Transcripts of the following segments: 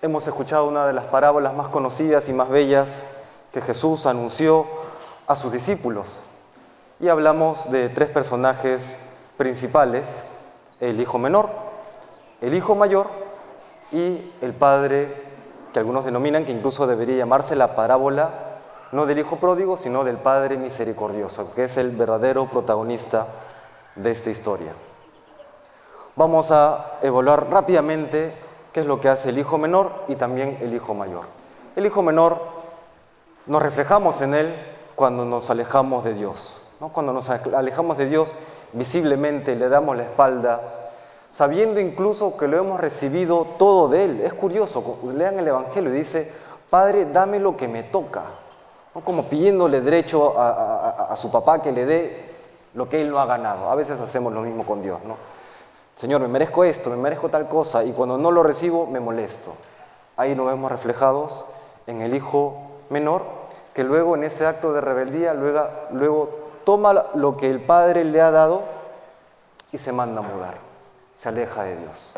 hemos escuchado una de las parábolas más conocidas y más bellas que Jesús anunció a sus discípulos. Y hablamos de tres personajes principales, el hijo menor, el hijo mayor y el padre, que algunos denominan que incluso debería llamarse la parábola no del hijo pródigo, sino del padre misericordioso, que es el verdadero protagonista de esta historia. Vamos a evaluar rápidamente es lo que hace el hijo menor y también el hijo mayor. El hijo menor nos reflejamos en él cuando nos alejamos de Dios. ¿no? Cuando nos alejamos de Dios, visiblemente le damos la espalda, sabiendo incluso que lo hemos recibido todo de Él. Es curioso, lean el Evangelio y dice, Padre, dame lo que me toca. ¿no? Como pidiéndole derecho a, a, su papá que le dé lo que Él no ha ganado. A veces hacemos lo mismo con Dios. ¿no? Señor, me merezco esto, me merezco tal cosa, y cuando no lo recibo me molesto. Ahí nos vemos reflejados en el hijo menor, que luego en ese acto de rebeldía, luego, luego toma lo que el padre le ha dado y se manda a mudar, se aleja de Dios.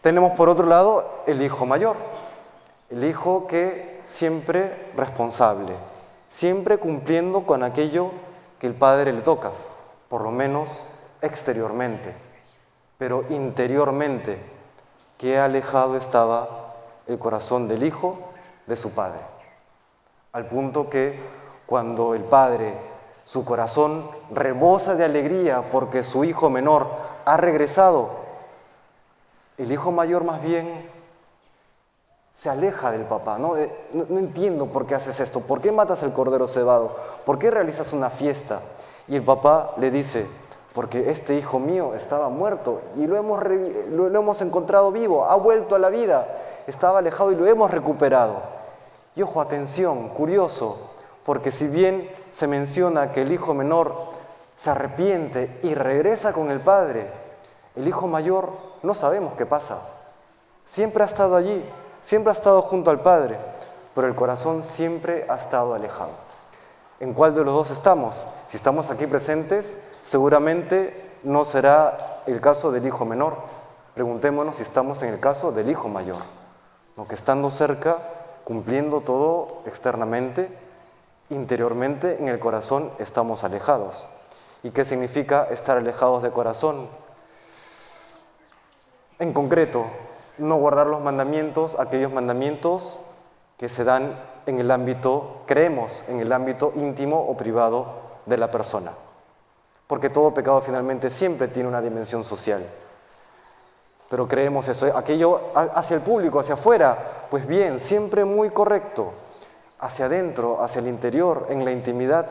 Tenemos por otro lado el hijo mayor, el hijo que siempre responsable, siempre cumpliendo con aquello que el padre le toca, por lo menos exteriormente, pero interiormente, qué alejado estaba el corazón del hijo de su padre. Al punto que cuando el padre, su corazón rebosa de alegría porque su hijo menor ha regresado, el hijo mayor más bien se aleja del papá. ¿no? Eh, no, no entiendo por qué haces esto, por qué matas el cordero cebado, por qué realizas una fiesta. Y el papá le dice, porque este hijo mío estaba muerto y lo hemos, lo, lo hemos encontrado vivo, ha vuelto a la vida, estaba alejado y lo hemos recuperado. Y ojo, atención, curioso, porque si bien se menciona que el hijo menor se arrepiente y regresa con el padre, el hijo mayor no sabemos qué pasa. Siempre ha estado allí, siempre ha estado junto al padre, pero el corazón siempre ha estado alejado. ¿En cuál de los dos estamos? Si estamos aquí presentes, seguramente no será el caso del hijo menor. Preguntémonos si estamos en el caso del hijo mayor, ¿no? que estando cerca, cumpliendo todo externamente, interiormente en el corazón estamos alejados. ¿Y qué significa estar alejados de corazón? En concreto, no guardar los mandamientos, aquellos mandamientos que se dan en el ámbito, creemos, en el ámbito íntimo o privado de la persona. Porque todo pecado finalmente siempre tiene una dimensión social. Pero creemos eso, aquello hacia el público, hacia afuera, pues bien, siempre muy correcto. Hacia adentro, hacia el interior, en la intimidad,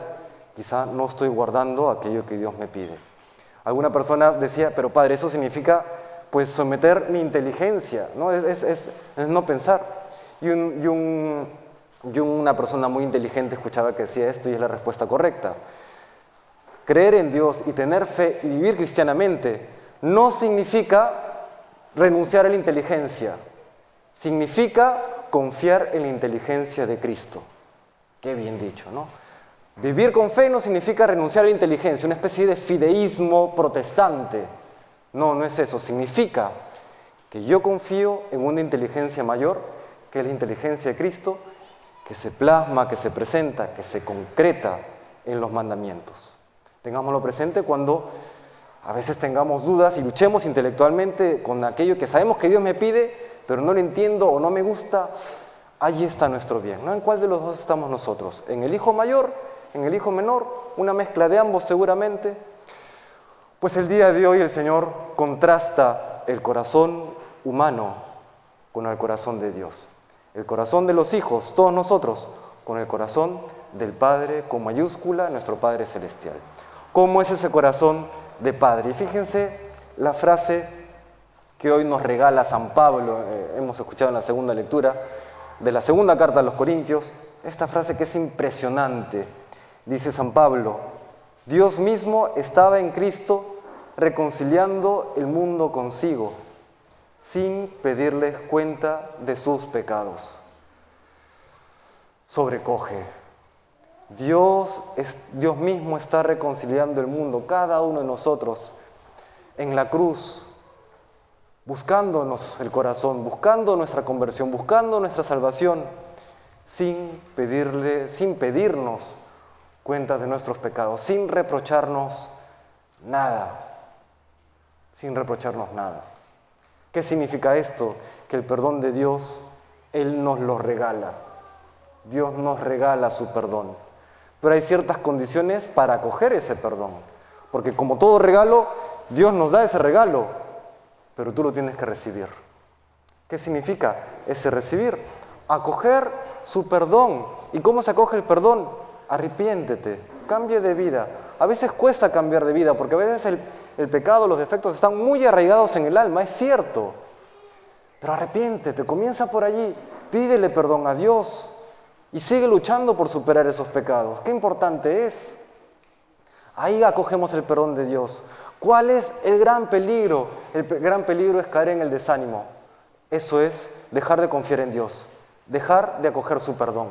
quizá no estoy guardando aquello que Dios me pide. Alguna persona decía, pero padre, eso significa pues someter mi inteligencia, ¿no? Es, no pensar. Y, y una persona muy inteligente escuchaba que decía esto y es la respuesta correcta. Creer en Dios y tener fe y vivir cristianamente no significa renunciar a la inteligencia, significa confiar en la inteligencia de Cristo. Qué bien dicho, ¿no? Vivir con fe no significa renunciar a la inteligencia, una especie de fideísmo protestante. No, no es eso. Significa que yo confío en una inteligencia mayor, que es la inteligencia de Cristo, que se plasma, que se presenta, que se concreta en los mandamientos. Tengámoslo presente cuando a veces tengamos dudas y luchemos intelectualmente con aquello que sabemos que Dios me pide, pero no lo entiendo o no me gusta. Allí está nuestro bien. ¿En cuál de los dos estamos nosotros? ¿En el hijo mayor? ¿En el hijo menor? ¿Una mezcla de ambos seguramente? Pues el día de hoy el Señor contrasta el corazón humano con el corazón de Dios. El corazón de los hijos, todos nosotros, con el corazón del Padre con mayúscula, nuestro Padre Celestial. ¿Cómo es ese corazón de Padre? Y fíjense la frase que hoy nos regala San Pablo, eh, hemos escuchado en la segunda lectura de la segunda carta a los Corintios, esta frase que es impresionante. Dice San Pablo, Dios mismo estaba en Cristo reconciliando el mundo consigo, sin pedirles cuenta de sus pecados. Sobrecoge. Dios, Dios mismo está reconciliando el mundo, cada uno de nosotros, en la cruz. buscándonos el corazón, buscando nuestra conversión, buscando nuestra salvación, sin pedirle, sin pedirnos cuentas de nuestros pecados, sin reprocharnos nada, sin reprocharnos nada. ¿Qué significa esto? Que el perdón de Dios, Él nos lo regala. Dios nos regala su perdón. Pero hay ciertas condiciones para acoger ese perdón. Porque como todo regalo, Dios nos da ese regalo, pero tú lo tienes que recibir. ¿Qué significa ese recibir? Acoger su perdón. ¿Y cómo se acoge el perdón? Arrepiéntete, cambie de vida. A veces cuesta cambiar de vida porque a veces el, pecado, los defectos están muy arraigados en el alma, es cierto. Pero arrepiéntete, comienza por allí, pídele perdón a Dios y sigue luchando por superar esos pecados. Qué importante es. Ahí acogemos el perdón de Dios. ¿Cuál es el gran peligro? El gran peligro es caer en el desánimo. Eso es dejar de confiar en Dios, dejar de acoger su perdón.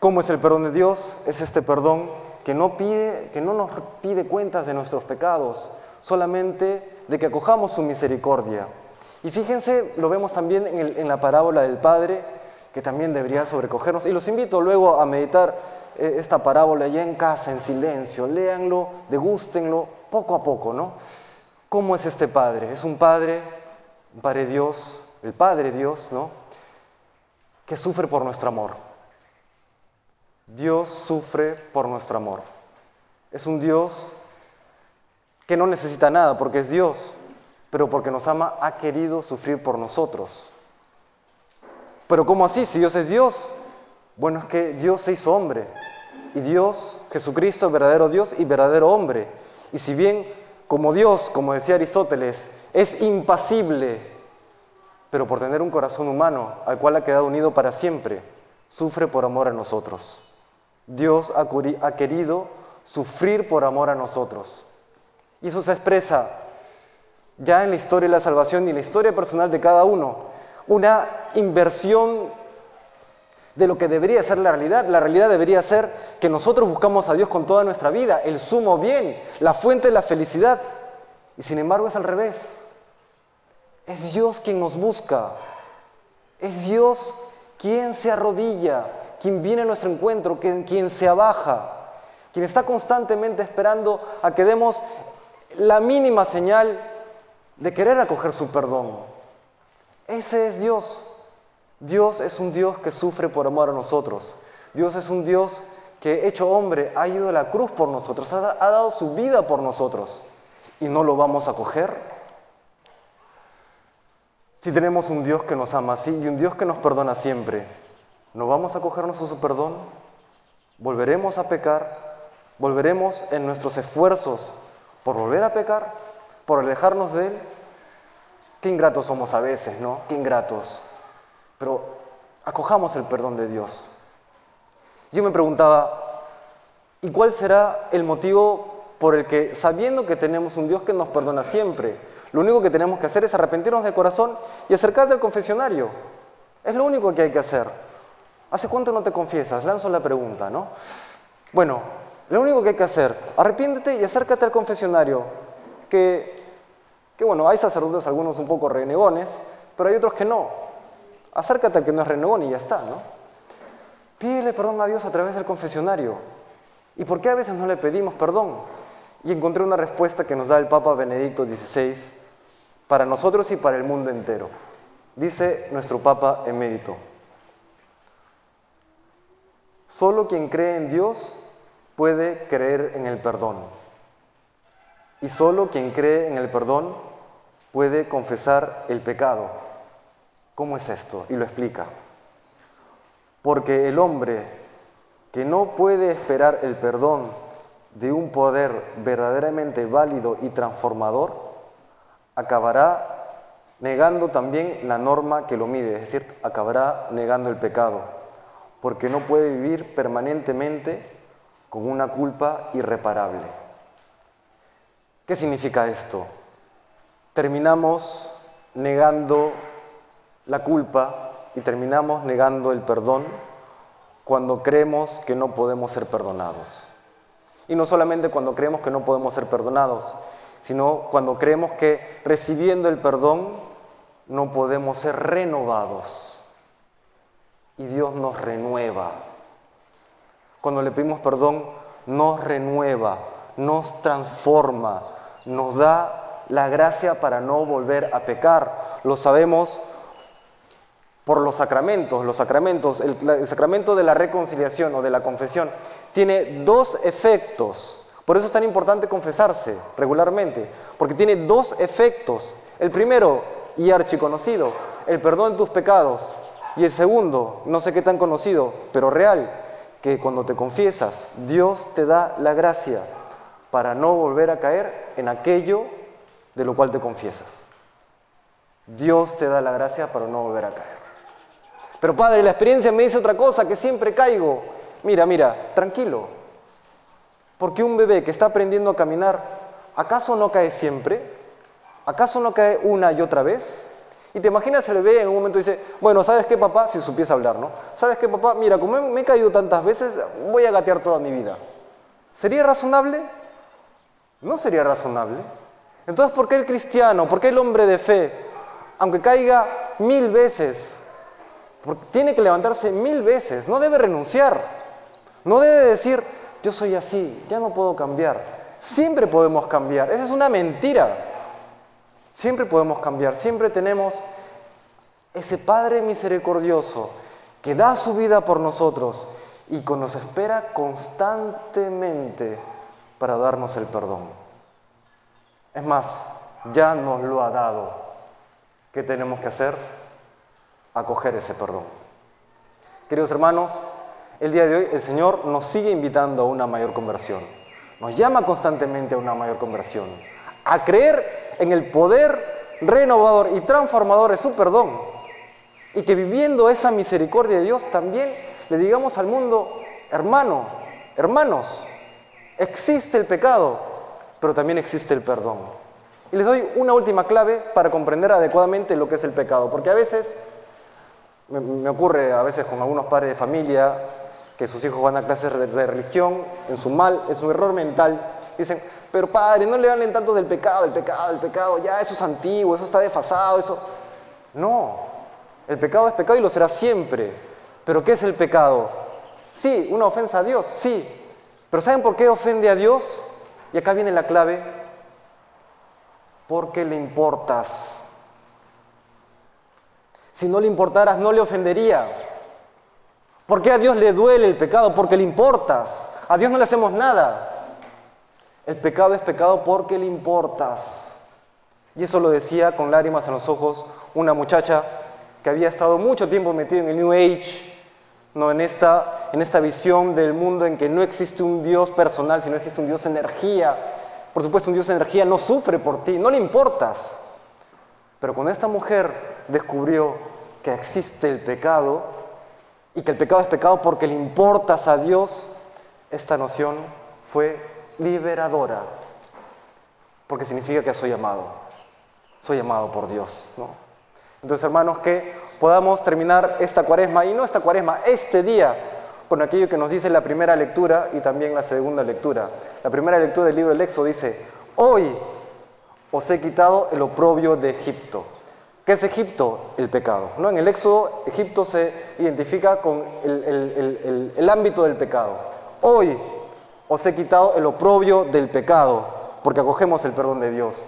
¿Cómo es el perdón de Dios? Es este perdón que no, pide, que no nos pide cuentas de nuestros pecados, solamente de que acojamos su misericordia. Y fíjense, lo vemos también en, en la parábola del Padre, que también debería sobrecogernos. Y los invito luego a meditar eh, esta parábola ya en casa, en silencio. Léanlo, degústenlo poco a poco, ¿no? ¿Cómo es este Padre? Es un Padre, un Padre Dios, el Padre Dios, ¿no? Que sufre por nuestro amor. Dios sufre por nuestro amor. Es un Dios que no necesita nada porque es Dios, pero porque nos ama ha querido sufrir por nosotros. Pero ¿cómo así? Si Dios es Dios. Bueno, es que Dios se hizo hombre. Y Dios, Jesucristo, es verdadero Dios y verdadero hombre. Y si bien como Dios, como decía Aristóteles, es impasible, pero por tener un corazón humano al cual ha quedado unido para siempre, sufre por amor a nosotros. Dios ha querido sufrir por amor a nosotros. Y eso se expresa ya en la historia de la salvación y en la historia personal de cada uno una inversión de lo que debería ser la realidad. La realidad debería ser que nosotros buscamos a Dios con toda nuestra vida, el sumo bien, la fuente de la felicidad. Y sin embargo es al revés. Es Dios quien nos busca. Es Dios quien se arrodilla, quien viene a nuestro encuentro, quien, se abaja, quien está constantemente esperando a que demos la mínima señal de querer acoger su perdón. Ese es Dios. Dios es un Dios que sufre por amor a nosotros. Dios es un Dios que, hecho hombre, ha ido a la cruz por nosotros, ha, dado su vida por nosotros. ¿Y no lo vamos a coger? Si tenemos un Dios que nos ama así y un Dios que nos perdona siempre, ¿no vamos a cogernos a su perdón? ¿Volveremos a pecar? ¿Volveremos en nuestros esfuerzos por volver a pecar? ¿Por alejarnos de Él? Qué ingratos somos a veces, ¿no? Qué ingratos. Pero acojamos el perdón de Dios. Yo me preguntaba, ¿y cuál será el motivo por el que, sabiendo que tenemos un Dios que nos perdona siempre, lo único que tenemos que hacer es arrepentirnos de corazón y acercarte al confesionario? Es lo único que hay que hacer. ¿Hace cuánto no te confiesas? Lanzo la pregunta, ¿no? Bueno, lo único que hay que hacer, arrepiéntete y acércate al confesionario, que que bueno, hay sacerdotes algunos un poco renegones, pero hay otros que no. Acércate al que no es renegón y ya está, ¿no? Pídele perdón a Dios a través del confesionario. ¿Y por qué a veces no le pedimos perdón? Y encontré una respuesta que nos da el Papa Benedicto XVI para nosotros y para el mundo entero. Dice nuestro Papa emérito, solo quien cree en Dios puede creer en el perdón. Y solo quien cree en el perdón puede confesar el pecado. ¿Cómo es esto? Y lo explica. Porque el hombre que no puede esperar el perdón de un poder verdaderamente válido y transformador, acabará negando también la norma que lo mide, es decir, acabará negando el pecado, porque no puede vivir permanentemente con una culpa irreparable. ¿Qué significa esto? Terminamos negando la culpa y terminamos negando el perdón cuando creemos que no podemos ser perdonados. Y no solamente cuando creemos que no podemos ser perdonados, sino cuando creemos que recibiendo el perdón no podemos ser renovados. Y Dios nos renueva. Cuando le pedimos perdón, nos renueva, nos transforma, nos da la gracia para no volver a pecar. Lo sabemos por los sacramentos. Los sacramentos, el, sacramento de la reconciliación o de la confesión, tiene dos efectos. Por eso es tan importante confesarse regularmente, porque tiene dos efectos. El primero, y archiconocido, el perdón de tus pecados. Y el segundo, no sé qué tan conocido, pero real, que cuando te confiesas, Dios te da la gracia para no volver a caer en aquello de lo cual te confiesas. Dios te da la gracia para no volver a caer. Pero Padre, la experiencia me dice otra cosa, que siempre caigo. Mira, mira, tranquilo. Porque un bebé que está aprendiendo a caminar, ¿acaso no cae siempre? ¿Acaso no cae una y otra vez? Y te imaginas el bebé en un momento dice, bueno, ¿sabes qué papá? Si supiese hablar, ¿no? ¿Sabes qué papá? Mira, como me he caído tantas veces, voy a gatear toda mi vida. ¿Sería razonable? No sería razonable. Entonces, ¿por qué el cristiano, por qué el hombre de fe, aunque caiga mil veces, tiene que levantarse mil veces, no debe renunciar, no debe decir, yo soy así, ya no puedo cambiar. Siempre podemos cambiar, esa es una mentira. Siempre podemos cambiar, siempre tenemos ese Padre misericordioso que da su vida por nosotros y que nos espera constantemente para darnos el perdón. Es más, ya nos lo ha dado. ¿Qué tenemos que hacer? Acoger ese perdón. Queridos hermanos, el día de hoy el Señor nos sigue invitando a una mayor conversión. Nos llama constantemente a una mayor conversión. A creer en el poder renovador y transformador de su perdón. Y que viviendo esa misericordia de Dios también le digamos al mundo, hermano, hermanos, existe el pecado, pero también existe el perdón. Y les doy una última clave para comprender adecuadamente lo que es el pecado, porque a veces, me, ocurre a veces con algunos padres de familia, que sus hijos van a clases de religión, en su mal, en su error mental, dicen, pero padre, no le hablen tanto del pecado, del pecado, del pecado, ya eso es antiguo, eso está desfasado, eso... No, el pecado es pecado y lo será siempre. ¿Pero qué es el pecado? Sí, una ofensa a Dios, sí. Pero ¿saben por qué ofende a Dios? Y acá viene la clave. Porque le importas. Si no le importaras, no le ofendería. ¿Por qué a Dios le duele el pecado? Porque le importas. A Dios no le hacemos nada. El pecado es pecado porque le importas. Y eso lo decía con lágrimas en los ojos una muchacha que había estado mucho tiempo metida en el New Age, ¿no? en, esta, en esta visión del mundo en que no existe un Dios personal, sino existe un Dios energía. Por supuesto, un Dios energía no sufre por ti, no le importas. Pero cuando esta mujer descubrió que existe el pecado y que el pecado es pecado porque le importas a Dios, esta noción fue liberadora, porque significa que soy amado, soy amado por Dios. ¿no? Entonces, hermanos, que podamos terminar esta cuaresma, y no esta cuaresma, este día, con aquello que nos dice la primera lectura y también la segunda lectura. La primera lectura del libro del Éxodo dice, hoy os he quitado el oprobio de Egipto. ¿Qué es Egipto? El pecado. ¿no? En el Éxodo, Egipto se identifica con el, el ámbito del pecado. Hoy os he quitado el oprobio del pecado, porque acogemos el perdón de Dios.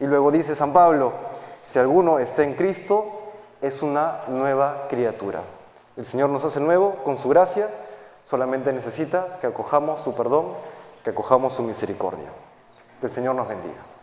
Y luego dice San Pablo, si alguno está en Cristo, es una nueva criatura. El Señor nos hace nuevo con su gracia, solamente necesita que acojamos su perdón, que acojamos su misericordia. Que el Señor nos bendiga.